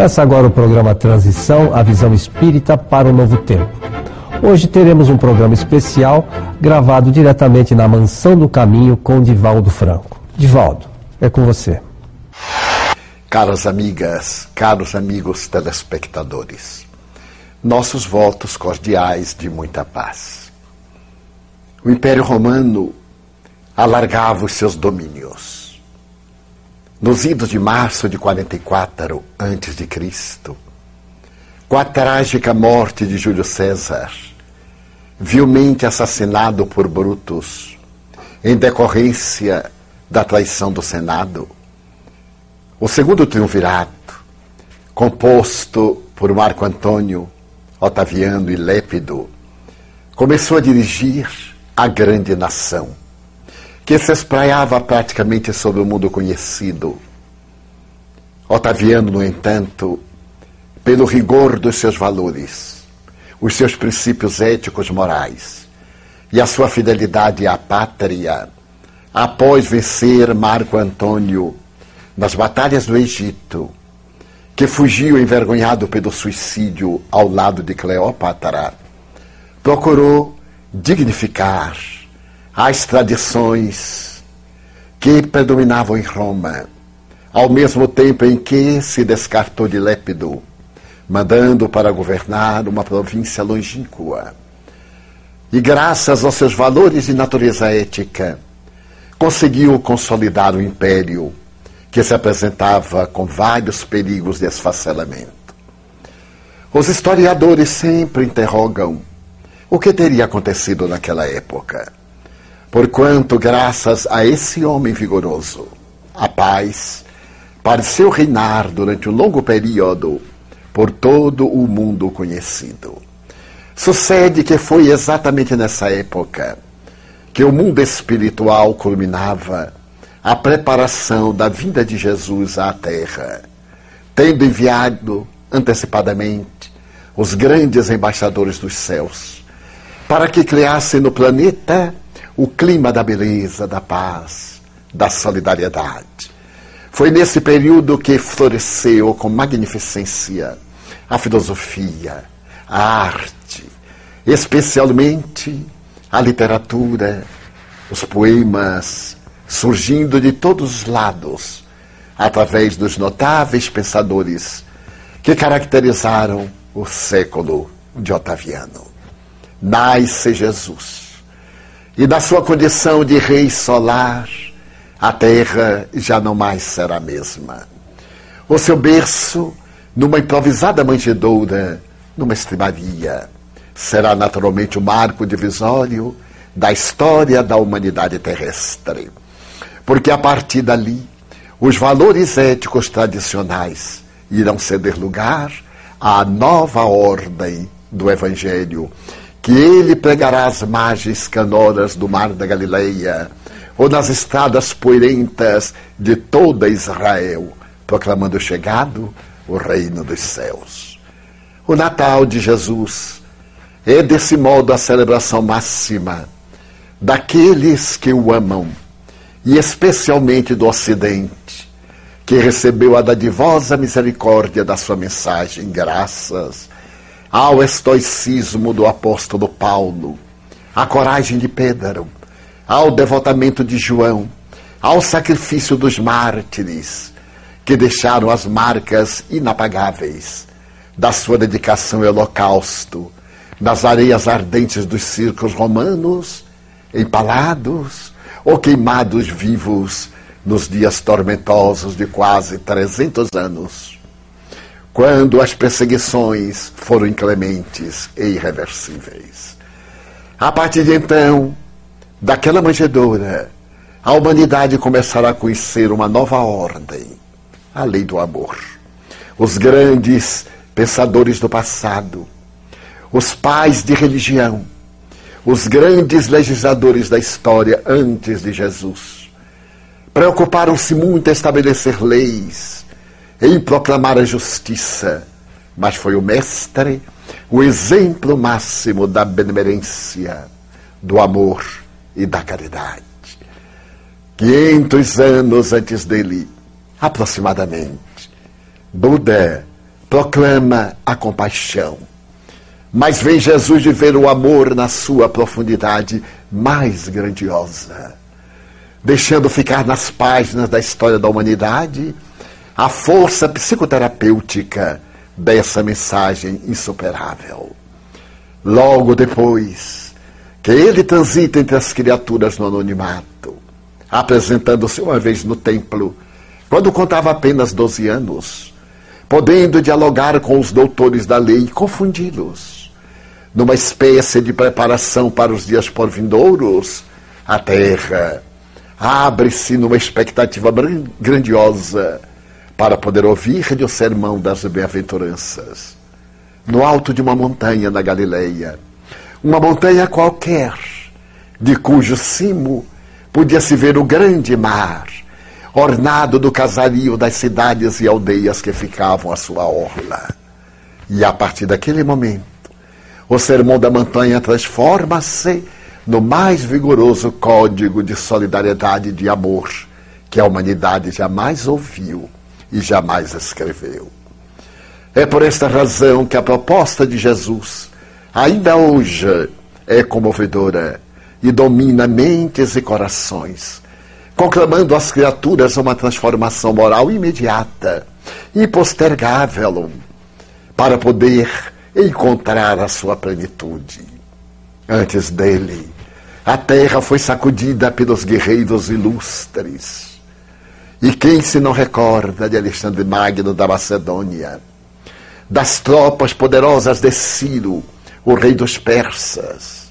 Começa agora o programa Transição, a visão espírita para o novo tempo. Hoje teremos um programa especial gravado diretamente na Mansão do Caminho com Divaldo Franco. Divaldo, é com você. Caras amigas, caros amigos telespectadores, nossos votos cordiais de muita paz. O Império Romano alargava os seus domínios nos idos de março de 44 a.C., com a trágica morte de Júlio César, vilmente assassinado por Brutus, em decorrência da traição do Senado, o segundo triunvirato, composto por Marco Antônio, Otaviano e Lépido, começou a dirigir a grande nação que se espraiava praticamente sobre o mundo conhecido. Otaviano, no entanto, pelo rigor dos seus valores, os seus princípios éticos morais e a sua fidelidade à pátria, após vencer Marco Antônio nas batalhas do Egito, que fugiu envergonhado pelo suicídio ao lado de Cleópatra, procurou dignificar as tradições que predominavam em Roma, ao mesmo tempo em que se descartou de Lépido, mandando para governar uma província longínqua. E graças aos seus valores de natureza ética, conseguiu consolidar o império que se apresentava com vários perigos de esfacelamento. Os historiadores sempre interrogam o que teria acontecido naquela época. Porquanto, graças a esse homem vigoroso, a paz pareceu reinar durante um longo período por todo o mundo conhecido. Sucede que foi exatamente nessa época que o mundo espiritual culminava a preparação da vinda de Jesus à Terra, tendo enviado antecipadamente os grandes embaixadores dos céus para que criassem no planeta o clima da beleza, da paz, da solidariedade. Foi nesse período que floresceu com magnificência a filosofia, a arte, especialmente a literatura, os poemas, surgindo de todos os lados, através dos notáveis pensadores que caracterizaram o século de Otaviano. Nasce Jesus e da sua condição de rei solar, a terra já não mais será a mesma. O seu berço, numa improvisada manjedoura, numa estribaria, será naturalmente o marco divisório da história da humanidade terrestre. Porque a partir dali, os valores éticos tradicionais irão ceder lugar à nova ordem do Evangelho que ele pregará as margens canoras do mar da Galileia, ou nas estradas poeirentas de toda Israel, proclamando chegado o reino dos céus. O Natal de Jesus é desse modo a celebração máxima daqueles que o amam, e especialmente do Ocidente, que recebeu a dadivosa misericórdia da sua mensagem, graças ao estoicismo do apóstolo Paulo, à coragem de Pedro, ao devotamento de João, ao sacrifício dos mártires, que deixaram as marcas inapagáveis da sua dedicação ao holocausto, nas areias ardentes dos circos romanos, empalados ou queimados vivos nos dias tormentosos de quase 300 anos quando as perseguições foram inclementes e irreversíveis. A partir de então, daquela manjedoura, a humanidade começará a conhecer uma nova ordem, a lei do amor. Os grandes pensadores do passado, os pais de religião, os grandes legisladores da história antes de Jesus, preocuparam-se muito em estabelecer leis em proclamar a justiça, mas foi o Mestre o exemplo máximo da benemerência, do amor e da caridade. 500 anos antes dele, aproximadamente, Buda proclama a compaixão. Mas vem Jesus de ver o amor na sua profundidade mais grandiosa, deixando ficar nas páginas da história da humanidade a força psicoterapêutica dessa mensagem insuperável. Logo depois que ele transita entre as criaturas no anonimato, apresentando-se uma vez no templo, quando contava apenas 12 anos, podendo dialogar com os doutores da lei e confundi-los. Numa espécie de preparação para os dias por vindouros, a terra abre-se numa expectativa grandiosa para poder ouvir-lhe o sermão das bem-aventuranças. No alto de uma montanha na Galileia, uma montanha qualquer, de cujo cimo podia-se ver o grande mar, ornado do casario das cidades e aldeias que ficavam à sua orla. E a partir daquele momento, o sermão da montanha transforma-se no mais vigoroso código de solidariedade e de amor que a humanidade jamais ouviu e jamais escreveu. É por esta razão que a proposta de Jesus, ainda hoje, é comovedora e domina mentes e corações conclamando às criaturas uma transformação moral imediata, impostergável, para poder encontrar a sua plenitude. Antes dele, a terra foi sacudida pelos guerreiros ilustres. E quem se não recorda de Alexandre Magno da Macedônia, das tropas poderosas de Ciro, o rei dos persas,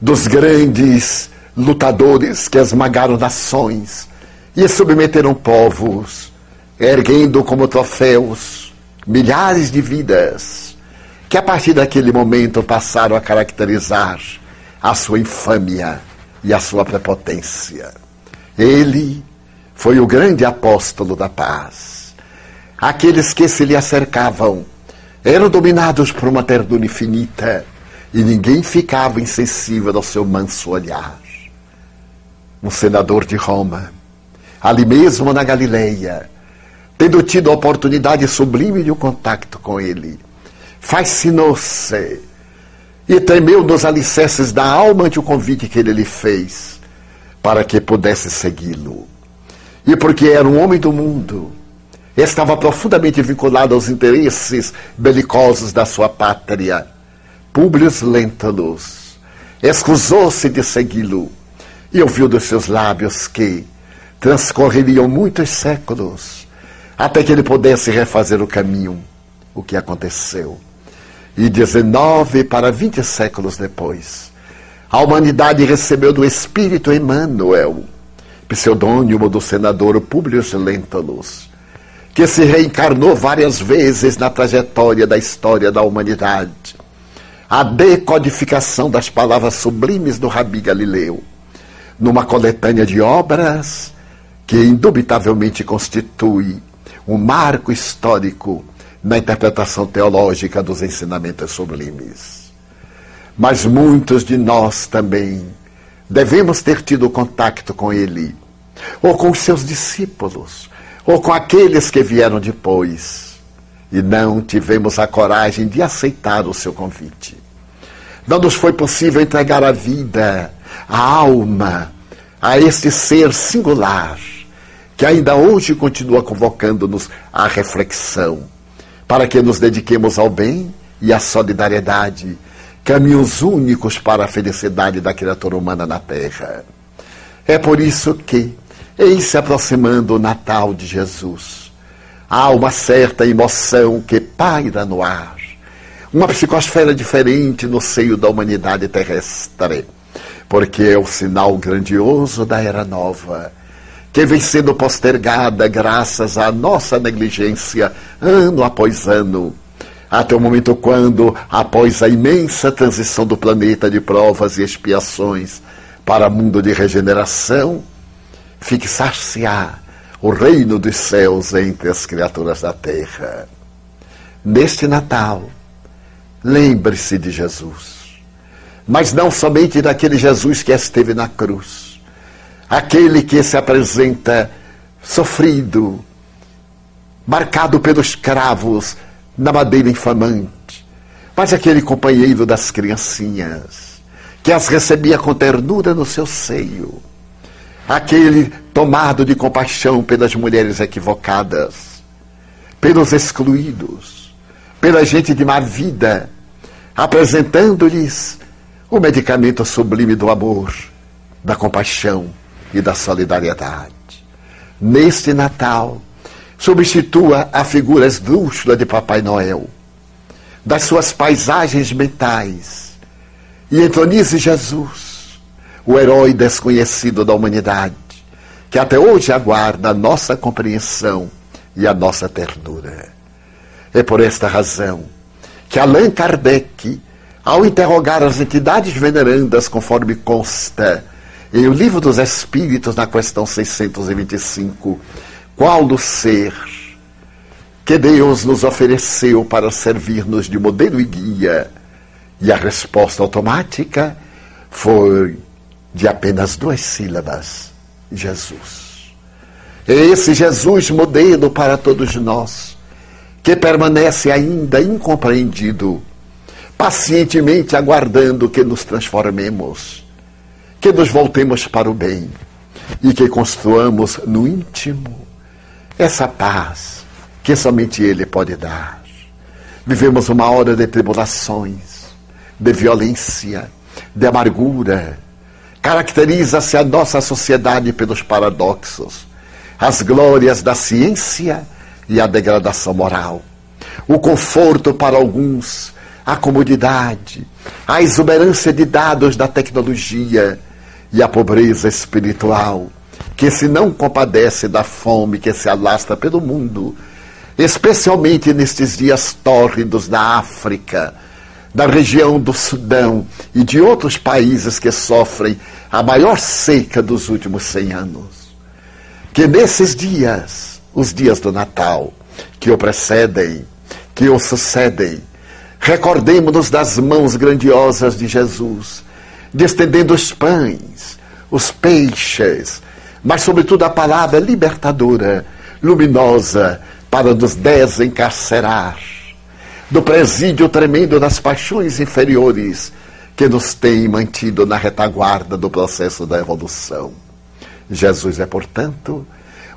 dos grandes lutadores que esmagaram nações e submeteram povos, erguendo como troféus milhares de vidas, que a partir daquele momento passaram a caracterizar a sua infâmia e a sua prepotência. Ele foi o grande apóstolo da paz. Aqueles que se lhe acercavam eram dominados por uma ternura infinita e ninguém ficava insensível ao seu manso olhar um senador de Roma, ali mesmo na Galileia, tendo tido a oportunidade sublime de um contato com ele, fascinou-se e tremeu nos alicerces da alma ante o convite que ele lhe fez para que pudesse segui-lo. E porque era um homem do mundo, estava profundamente vinculado aos interesses belicosos da sua pátria. Publio Lentulus escusou-se de segui-lo e ouviu dos seus lábios que transcorreriam muitos séculos até que ele pudesse refazer o caminho, o que aconteceu. E 19 para 20 séculos depois, a humanidade recebeu do Espírito Emmanuel, pseudônimo do senador Publius Lentulus, que se reencarnou várias vezes na trajetória da história da humanidade. A decodificação das palavras sublimes do Rabi Galileu numa coletânea de obras que indubitavelmente constitui um marco histórico na interpretação teológica dos ensinamentos sublimes. Mas muitos de nós também devemos ter tido contato com ele, ou com os seus discípulos, ou com aqueles que vieram depois, e não tivemos a coragem de aceitar o seu convite. Não nos foi possível entregar a vida a alma a este ser singular que ainda hoje continua convocando-nos à reflexão, para que nos dediquemos ao bem e à solidariedade, caminhos únicos para a felicidade da criatura humana na Terra. É por isso que, em se aproximando o Natal de Jesus, há uma certa emoção que paira no ar, uma psicosfera diferente no seio da humanidade terrestre porque é o sinal grandioso da era nova, que vem sendo postergada graças à nossa negligência, ano após ano, até o momento quando, após a imensa transição do planeta de provas e expiações para mundo de regeneração, fixar-se-á o reino dos céus entre as criaturas da terra. Neste Natal, lembre-se de Jesus mas não somente daquele Jesus que esteve na cruz, aquele que se apresenta sofrido, marcado pelos cravos na madeira infamante, mas aquele companheiro das criancinhas, que as recebia com ternura no seu seio, aquele tomado de compaixão pelas mulheres equivocadas, pelos excluídos, pela gente de má vida, apresentando-lhes o medicamento sublime do amor, da compaixão e da solidariedade. Neste Natal, substitua a figura esdrúxula de Papai Noel, das suas paisagens mentais, e entronize Jesus, o herói desconhecido da humanidade, que até hoje aguarda a nossa compreensão e a nossa ternura. É por esta razão que Allan Kardec, ao interrogar as entidades venerandas, conforme consta em O Livro dos Espíritos, na questão 625, qual do ser que Deus nos ofereceu para servir-nos de modelo e guia? E a resposta automática foi de apenas duas sílabas: Jesus. É esse Jesus modelo para todos nós, que permanece ainda incompreendido, pacientemente aguardando que nos transformemos, que nos voltemos para o bem e que construamos no íntimo essa paz que somente Ele pode dar. Vivemos uma hora de tribulações, de violência, de amargura, Caracteriza-se a nossa sociedade pelos paradoxos, as glórias da ciência e a degradação moral, o conforto para alguns, a comodidade, a exuberância de dados da tecnologia e a pobreza espiritual, que se não compadece da fome que se alastra pelo mundo, especialmente nestes dias tórridos da África, da região do Sudão e de outros países que sofrem a maior seca dos últimos 100 anos. Que nesses dias, os dias do Natal, que o precedem, que o sucedem, recordemos-nos das mãos grandiosas de Jesus, de estendendo os pães, os peixes, mas sobretudo a palavra libertadora, luminosa, para nos desencarcerar do presídio tremendo das paixões inferiores que nos tem mantido na retaguarda do processo da evolução. Jesus é, portanto,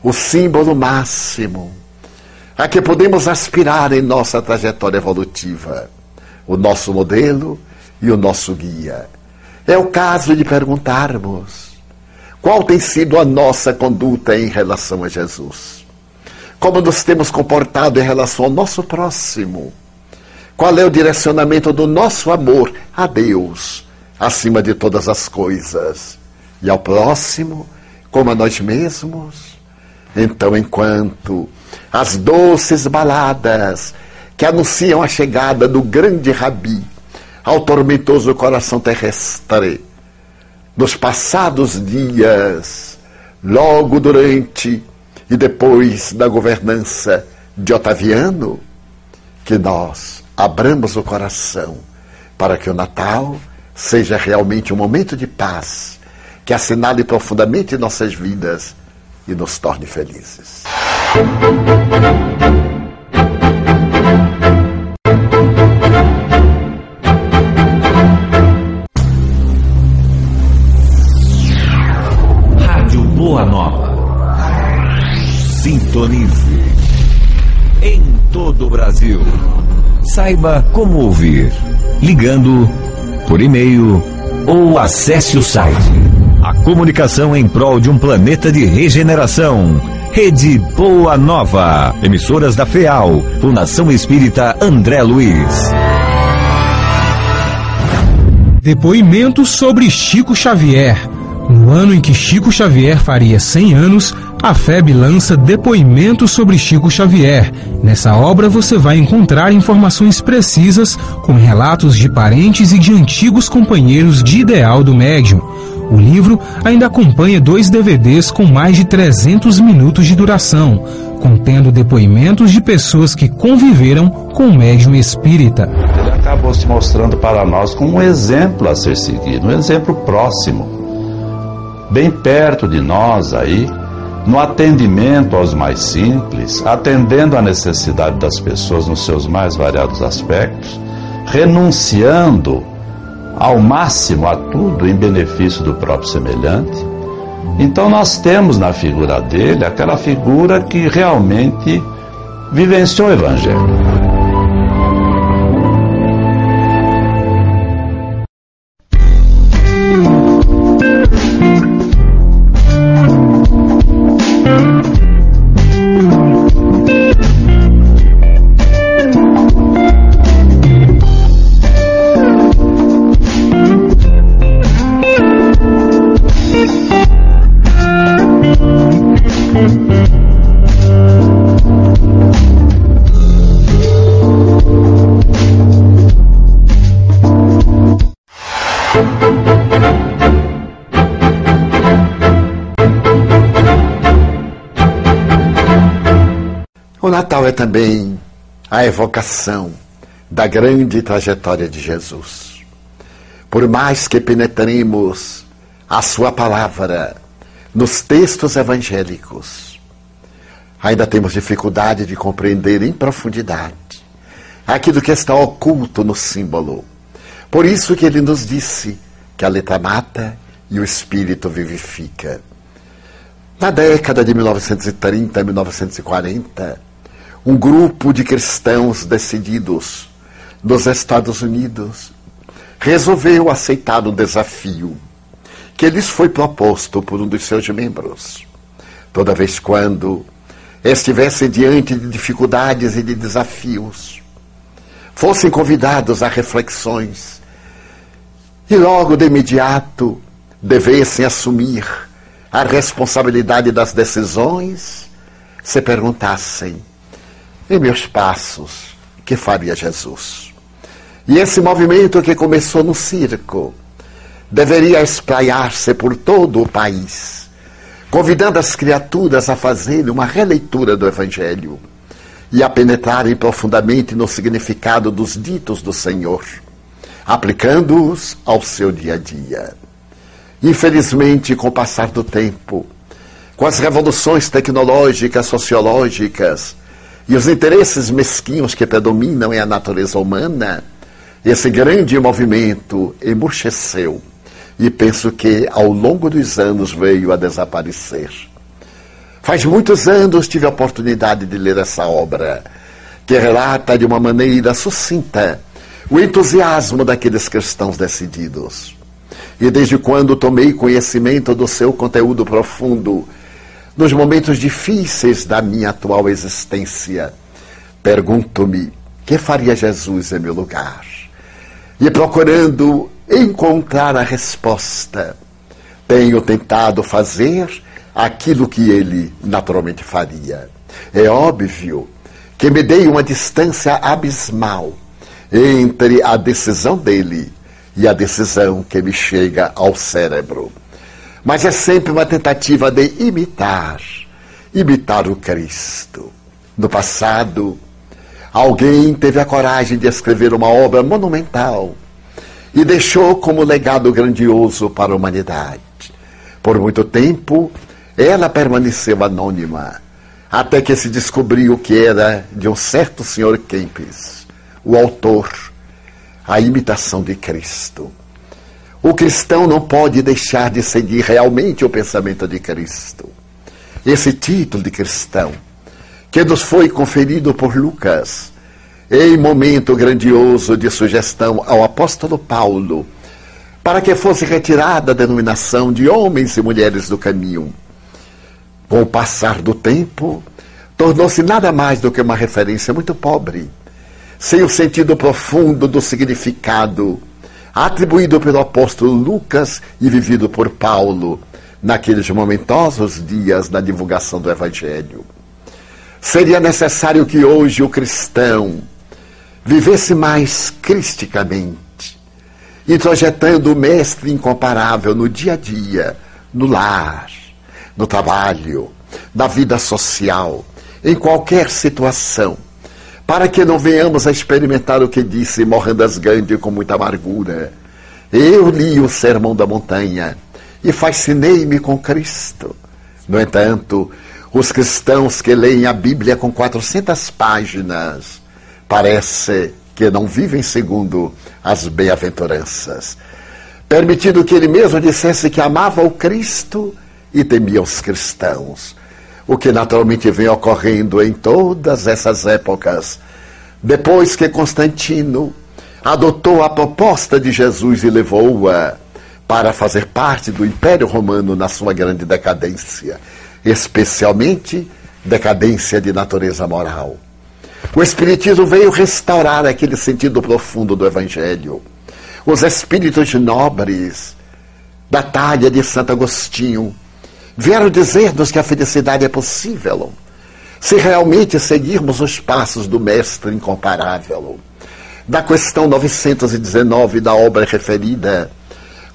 o símbolo máximo a que podemos aspirar em nossa trajetória evolutiva, o nosso modelo e o nosso guia. É o caso de perguntarmos qual tem sido a nossa conduta em relação a Jesus. Como nos temos comportado em relação ao nosso próximo qual é o direcionamento do nosso amor a Deus, acima de todas as coisas, e ao próximo, como a nós mesmos? Então, enquanto as doces baladas que anunciam a chegada do grande Rabi ao tormentoso coração terrestre, nos passados dias, logo durante e depois da governança de Otaviano, que nós abramos o coração para que o Natal seja realmente um momento de paz que assinale profundamente nossas vidas e nos torne felizes. Rádio Boa Nova. Sintonize. Em todo o Brasil. Saiba como ouvir. Ligando, por e-mail ou acesse o site. A comunicação em prol de um planeta de regeneração. Rede Boa Nova. Emissoras da FEAL. Fundação Espírita André Luiz. Depoimento sobre Chico Xavier. No ano em que Chico Xavier faria 100 anos, a FEB lança Depoimento sobre Chico Xavier. Nessa obra você vai encontrar informações precisas com relatos de parentes e de antigos companheiros de ideal do médium. O livro ainda acompanha dois DVDs com mais de 300 minutos de duração, contendo depoimentos de pessoas que conviveram com o médium espírita acabou se mostrando para nós como um exemplo a ser seguido, um exemplo próximo, bem perto de nós aí, no atendimento aos mais simples, atendendo à necessidade das pessoas nos seus mais variados aspectos, renunciando ao máximo a tudo em benefício do próprio semelhante. Então nós temos na figura dele aquela figura que realmente vivenciou o Evangelho. Natal é também a evocação da grande trajetória de Jesus. Por mais que penetremos a Sua palavra nos textos evangélicos, ainda temos dificuldade de compreender em profundidade aquilo que está oculto no símbolo. Por isso que ele nos disse que a letra mata e o espírito vivifica. Na década de 1930, 1940, um grupo de cristãos decididos dos Estados Unidos resolveu aceitar o desafio que lhes foi proposto por um dos seus membros. Toda vez quando estivessem diante de dificuldades e de desafios, fossem convidados a reflexões e logo de imediato devessem assumir a responsabilidade das decisões, se perguntassem em meus passos que faria Jesus. E esse movimento que começou no circo deveria espraiar-se por todo o país, convidando as criaturas a fazerem uma releitura do Evangelho e a penetrarem profundamente no significado dos ditos do Senhor, aplicando-os ao seu dia a dia. Infelizmente, com o passar do tempo, com as revoluções tecnológicas, sociológicas, e os interesses mesquinhos que predominam em a natureza humana, esse grande movimento emurcheceu e penso que ao longo dos anos veio a desaparecer. Faz muitos anos tive a oportunidade de ler essa obra, que relata de uma maneira sucinta o entusiasmo daqueles cristãos decididos. E desde quando tomei conhecimento do seu conteúdo profundo, nos momentos difíceis da minha atual existência, pergunto-me: que faria Jesus em meu lugar? E procurando encontrar a resposta, tenho tentado fazer aquilo que ele naturalmente faria. É óbvio que me dei uma distância abismal entre a decisão dele e a decisão que me chega ao cérebro. Mas é sempre uma tentativa de imitar, imitar o Cristo. No passado, alguém teve a coragem de escrever uma obra monumental e deixou como legado grandioso para a humanidade. Por muito tempo, ela permaneceu anônima, até que se descobriu que era de um certo senhor Kempis, o autor, a imitação de Cristo. O cristão não pode deixar de seguir realmente o pensamento de Cristo. Esse título de cristão, que nos foi conferido por Lucas, em momento grandioso de sugestão ao apóstolo Paulo, para que fosse retirada a denominação de homens e mulheres do caminho. Com o passar do tempo, tornou-se nada mais do que uma referência muito pobre, sem o sentido profundo do significado atribuído pelo apóstolo Lucas e vivido por Paulo naqueles momentosos dias da divulgação do Evangelho. Seria necessário que hoje o cristão vivesse mais cristicamente, introjetando o Mestre incomparável no dia a dia, no lar, no trabalho, na vida social, em qualquer situação, para que não venhamos a experimentar o que disse Mohandas Gandhi com muita amargura. Eu li o Sermão da Montanha e fascinei-me com Cristo. No entanto, os cristãos que leem a Bíblia com 400 páginas parece que não vivem segundo as bem-aventuranças. Permitindo que ele mesmo dissesse que amava o Cristo e temia os cristãos o que naturalmente vem ocorrendo em todas essas épocas. Depois que Constantino adotou a proposta de Jesus e levou-a para fazer parte do Império Romano na sua grande decadência, especialmente decadência de natureza moral. O Espiritismo veio restaurar aquele sentido profundo do Evangelho. Os espíritos nobres da talha de Santo Agostinho vieram dizer-nos que a felicidade é possível se realmente seguirmos os passos do Mestre incomparável. Da questão 919 da obra referida,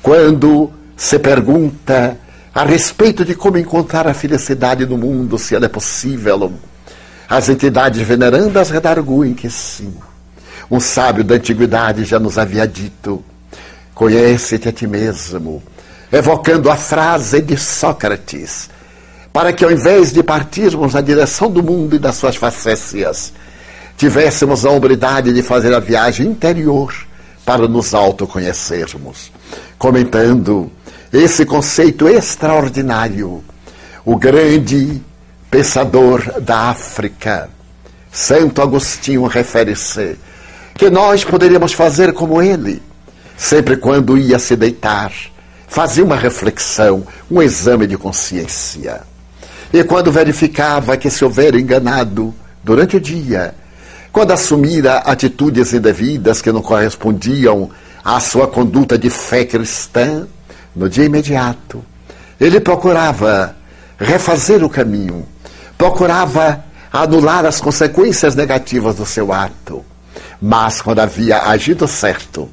quando se pergunta a respeito de como encontrar a felicidade no mundo, se ela é possível, as entidades venerandas redarguem que sim. Um sábio da antiguidade já nos havia dito: conhece-te a ti mesmo evocando a frase de Sócrates, para que ao invés de partirmos na direção do mundo e das suas facécias, tivéssemos a hombridade de fazer a viagem interior para nos autoconhecermos. Comentando esse conceito extraordinário, o grande pensador da África, Santo Agostinho, refere-se que nós poderíamos fazer como ele, sempre quando ia se deitar fazia uma reflexão, um exame de consciência. E quando verificava que se houver enganado durante o dia, quando assumira atitudes indevidas que não correspondiam à sua conduta de fé cristã, no dia imediato, ele procurava refazer o caminho, procurava anular as consequências negativas do seu ato. Mas quando havia agido certo,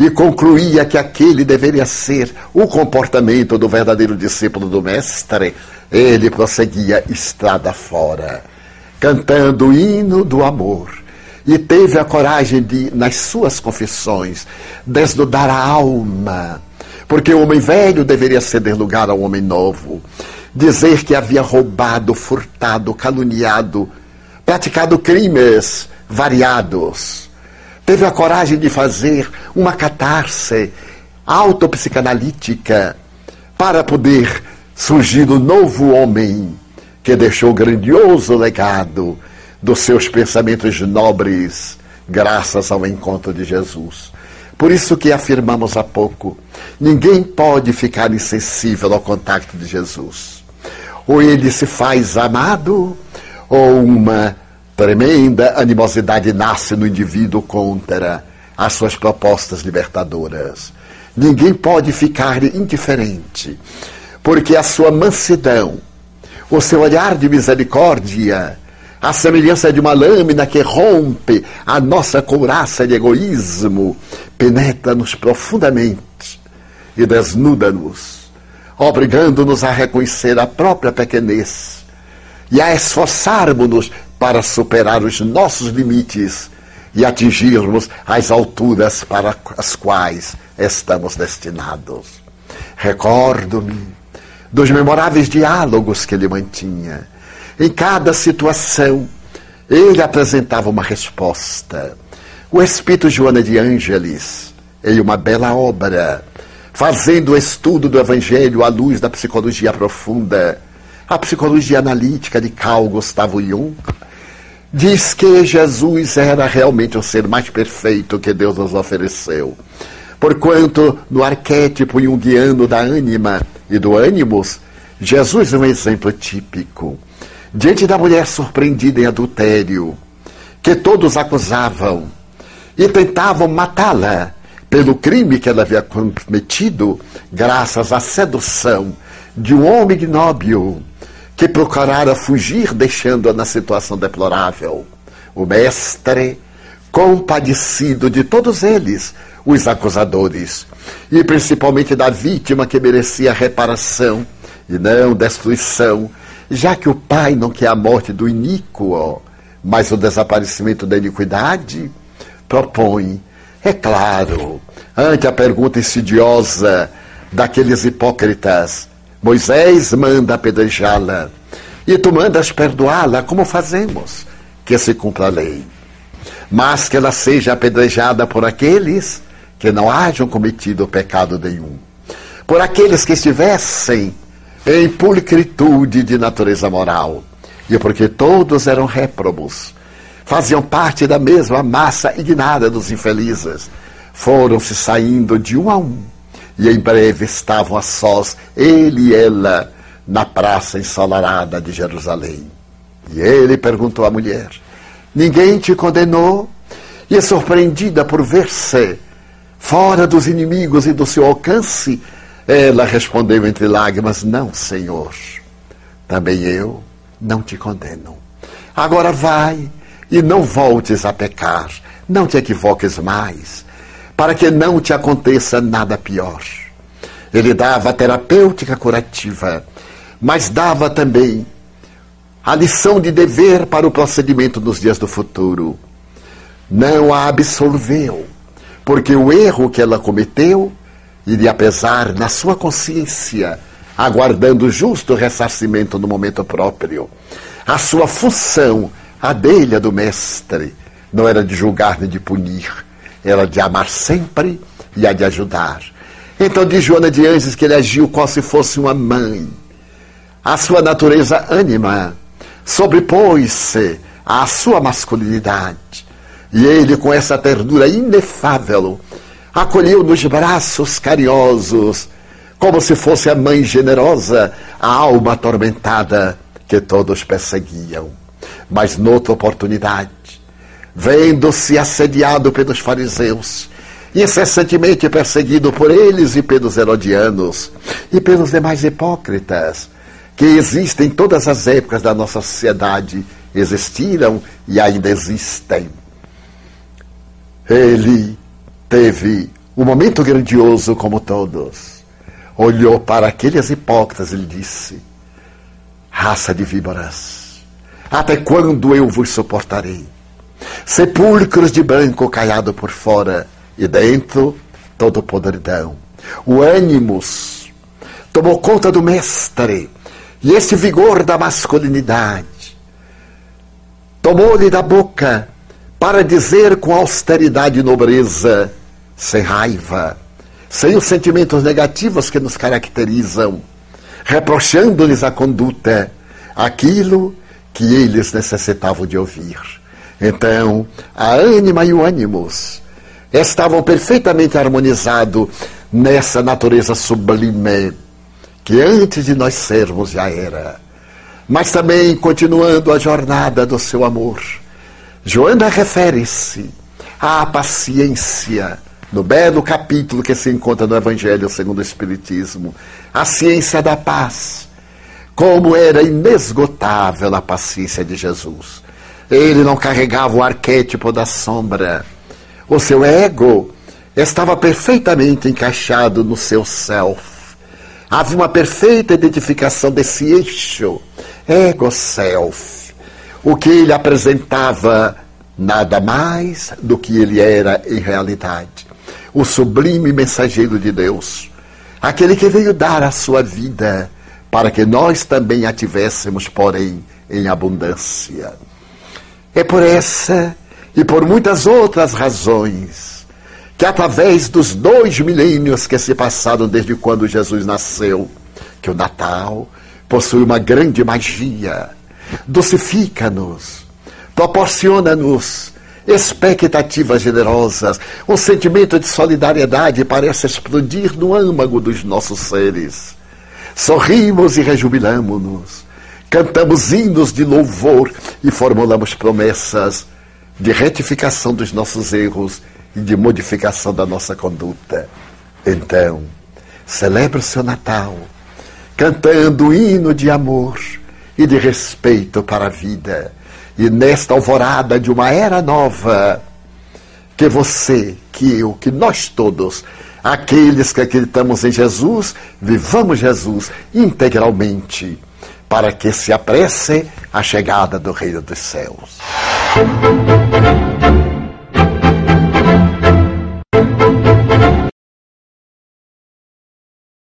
e concluía que aquele deveria ser o comportamento do verdadeiro discípulo do Mestre, ele prosseguia estrada fora, cantando o hino do amor. E teve a coragem de, nas suas confissões, desnudar a alma, porque o homem velho deveria ceder lugar ao homem novo, dizer que havia roubado, furtado, caluniado, praticado crimes variados teve a coragem de fazer uma catarse autopsicanalítica para poder surgir o novo homem que deixou grandioso legado dos seus pensamentos nobres, graças ao encontro de Jesus. Por isso que afirmamos há pouco, ninguém pode ficar insensível ao contato de Jesus. Ou ele se faz amado, ou uma Tremenda animosidade nasce no indivíduo contra as suas propostas libertadoras. Ninguém pode ficar indiferente, porque a sua mansidão, o seu olhar de misericórdia, a semelhança de uma lâmina que rompe a nossa couraça de egoísmo, penetra-nos profundamente e desnuda-nos, obrigando-nos a reconhecer a própria pequenez e a esforçarmos-nos para superar os nossos limites e atingirmos as alturas para as quais estamos destinados. Recordo-me dos memoráveis diálogos que ele mantinha. Em cada situação, ele apresentava uma resposta. O Espírito Joana de Ângeles, em uma bela obra, fazendo o estudo do Evangelho à luz da psicologia profunda, a psicologia analítica de Carl Gustavo Jung, diz que Jesus era realmente o ser mais perfeito que Deus nos ofereceu. Porquanto, no arquétipo junguiano da ânima e do ânimos, Jesus é um exemplo típico. Diante da mulher surpreendida em adultério, que todos acusavam e tentavam matá-la pelo crime que ela havia cometido, graças à sedução de um homem ignóbil que procurara fugir, deixando-a na situação deplorável. O mestre, compadecido de todos eles, os acusadores, e principalmente da vítima que merecia reparação e não destruição, já que o pai não quer a morte do iníquo, Mas o desaparecimento da iniquidade propõe, é claro, ante a pergunta insidiosa daqueles hipócritas, Moisés manda apedrejá-la e tu mandas perdoá-la, como fazemos? Que se cumpra a lei. Mas que ela seja apedrejada por aqueles que não hajam cometido pecado nenhum. Por aqueles que estivessem em pulcritude de natureza moral. E porque todos eram réprobos, faziam parte da mesma massa ignada dos infelizes, foram se saindo de um a um, e em breve estavam a sós, ele e ela, na praça ensolarada de Jerusalém. E ele perguntou à mulher: Ninguém te condenou? E surpreendida por ver-se fora dos inimigos e do seu alcance, ela respondeu entre lágrimas: Não, Senhor, também eu não te condeno. Agora vai e não voltes a pecar, não te equivoques mais, para que não te aconteça nada pior. Ele dava terapêutica curativa, mas dava também a lição de dever para o procedimento nos dias do futuro. Não a absolveu, porque o erro que ela cometeu iria pesar na sua consciência, aguardando justo ressarcimento no momento próprio. A sua função, a dele, a do mestre, não era de julgar nem de punir, era de amar sempre e a de ajudar. Então diz Joana de Anjos que ele agiu como se fosse uma mãe. A sua natureza ânima sobrepôs-se à sua masculinidade. E ele, com essa ternura inefável, acolheu nos braços carinhosos, como se fosse a mãe generosa, a alma atormentada que todos perseguiam. Mas noutra oportunidade, vendo-se assediado pelos fariseus, incessantemente perseguido por eles e pelos herodianos e pelos demais hipócritas, que existem em todas as épocas da nossa sociedade, existiram e ainda existem. Ele teve um momento grandioso como todos. Olhou para aqueles hipócritas e lhe disse: Raça de víboras, até quando eu vos suportarei? Sepulcros de branco caiado por fora e dentro todo podridão. O ânimos tomou conta do mestre e esse vigor da masculinidade tomou-lhe da boca para dizer com austeridade e nobreza, sem raiva, sem os sentimentos negativos que nos caracterizam, reprochando-lhes a conduta, aquilo que eles necessitavam de ouvir. Então, a ânima e o ânimos estavam perfeitamente harmonizados nessa natureza sublime que antes de nós sermos já era, mas também continuando a jornada do seu amor Joana refere-se à paciência, no belo capítulo que se encontra no Evangelho segundo o Espiritismo, a ciência da paz. Como era inesgotável a paciência de Jesus. Ele não carregava o arquétipo da sombra. O seu ego estava perfeitamente encaixado no seu self. Havia uma perfeita identificação desse eixo, ego-self o que ele apresentava nada mais do que ele era em realidade. O sublime mensageiro de Deus, aquele que veio dar a sua vida para que nós também a tivéssemos, porém, em abundância. É por essa e por muitas outras razões que, através dos dois milênios que se passaram desde quando Jesus nasceu, que o Natal possui uma grande magia dosifica-nos, proporciona-nos expectativas generosas, um sentimento de solidariedade parece explodir no âmago dos nossos seres. Sorrimos e rejubilamos-nos, cantamos hinos de louvor e formulamos promessas de retificação dos nossos erros e de modificação da nossa conduta. Então, celebre o seu Natal, cantando o hino de amor e de respeito para a vida. E nesta alvorada de uma era nova, que você, que eu, que nós todos, aqueles que acreditamos em Jesus, vivamos Jesus integralmente, para que se apresse a chegada do Reino dos Céus.